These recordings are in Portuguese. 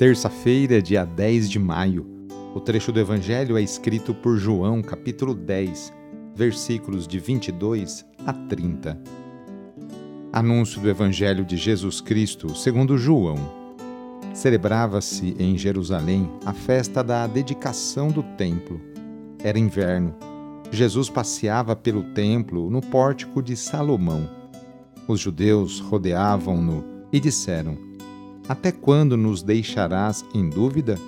terça-feira, dia 10 de maio. O trecho do Evangelho é escrito por João, capítulo 10, versículos de 22 a 30. Anúncio do Evangelho de Jesus Cristo segundo João. Celebrava-se em Jerusalém a festa da dedicação do templo. Era inverno. Jesus passeava pelo templo no pórtico de Salomão. Os judeus rodeavam-no e disseram: até quando nos deixarás em dúvida?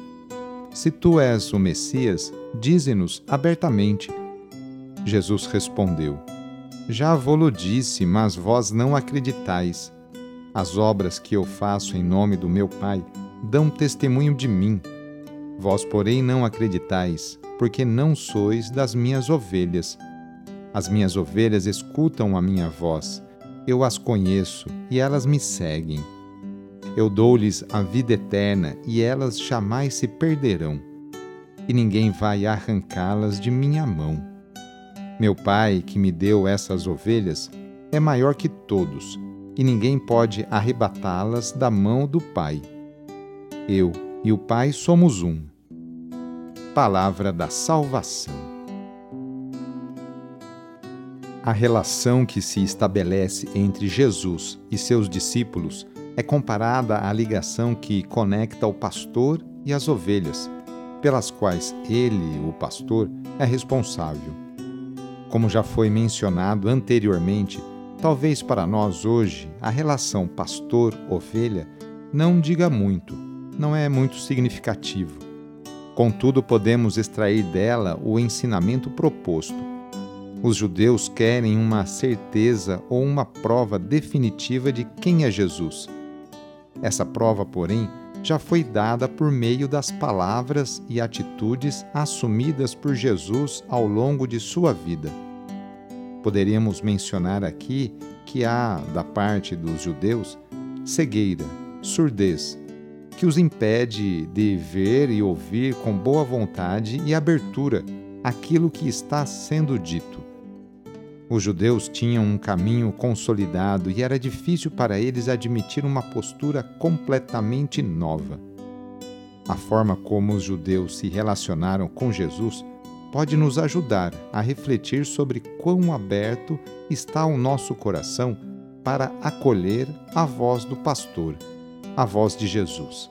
Se tu és o Messias, dize-nos abertamente. Jesus respondeu: Já vou-lo disse, mas vós não acreditais. As obras que eu faço em nome do meu Pai dão testemunho de mim. Vós, porém, não acreditais, porque não sois das minhas ovelhas. As minhas ovelhas escutam a minha voz. Eu as conheço e elas me seguem. Eu dou-lhes a vida eterna e elas jamais se perderão, e ninguém vai arrancá-las de minha mão. Meu Pai, que me deu essas ovelhas, é maior que todos, e ninguém pode arrebatá-las da mão do Pai. Eu e o Pai somos um. Palavra da Salvação. A relação que se estabelece entre Jesus e seus discípulos é comparada à ligação que conecta o pastor e as ovelhas, pelas quais ele, o pastor, é responsável. Como já foi mencionado anteriormente, talvez para nós hoje a relação pastor-ovelha não diga muito, não é muito significativo. Contudo, podemos extrair dela o ensinamento proposto. Os judeus querem uma certeza ou uma prova definitiva de quem é Jesus essa prova, porém, já foi dada por meio das palavras e atitudes assumidas por Jesus ao longo de sua vida. Poderíamos mencionar aqui que há, da parte dos judeus, cegueira, surdez, que os impede de ver e ouvir com boa vontade e abertura aquilo que está sendo dito. Os judeus tinham um caminho consolidado e era difícil para eles admitir uma postura completamente nova. A forma como os judeus se relacionaram com Jesus pode nos ajudar a refletir sobre quão aberto está o nosso coração para acolher a voz do pastor, a voz de Jesus.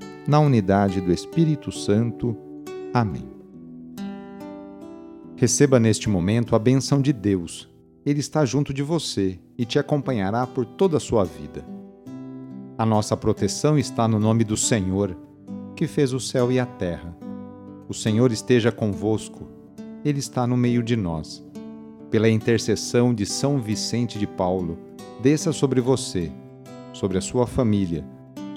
na unidade do Espírito Santo. Amém. Receba neste momento a benção de Deus. Ele está junto de você e te acompanhará por toda a sua vida. A nossa proteção está no nome do Senhor, que fez o céu e a terra. O Senhor esteja convosco, Ele está no meio de nós. Pela intercessão de São Vicente de Paulo, desça sobre você, sobre a sua família,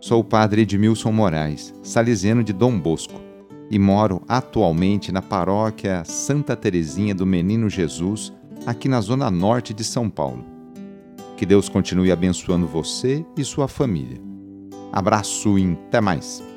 Sou o padre Edmilson Moraes, salesiano de Dom Bosco, e moro atualmente na paróquia Santa Terezinha do Menino Jesus, aqui na zona norte de São Paulo. Que Deus continue abençoando você e sua família. Abraço e até mais!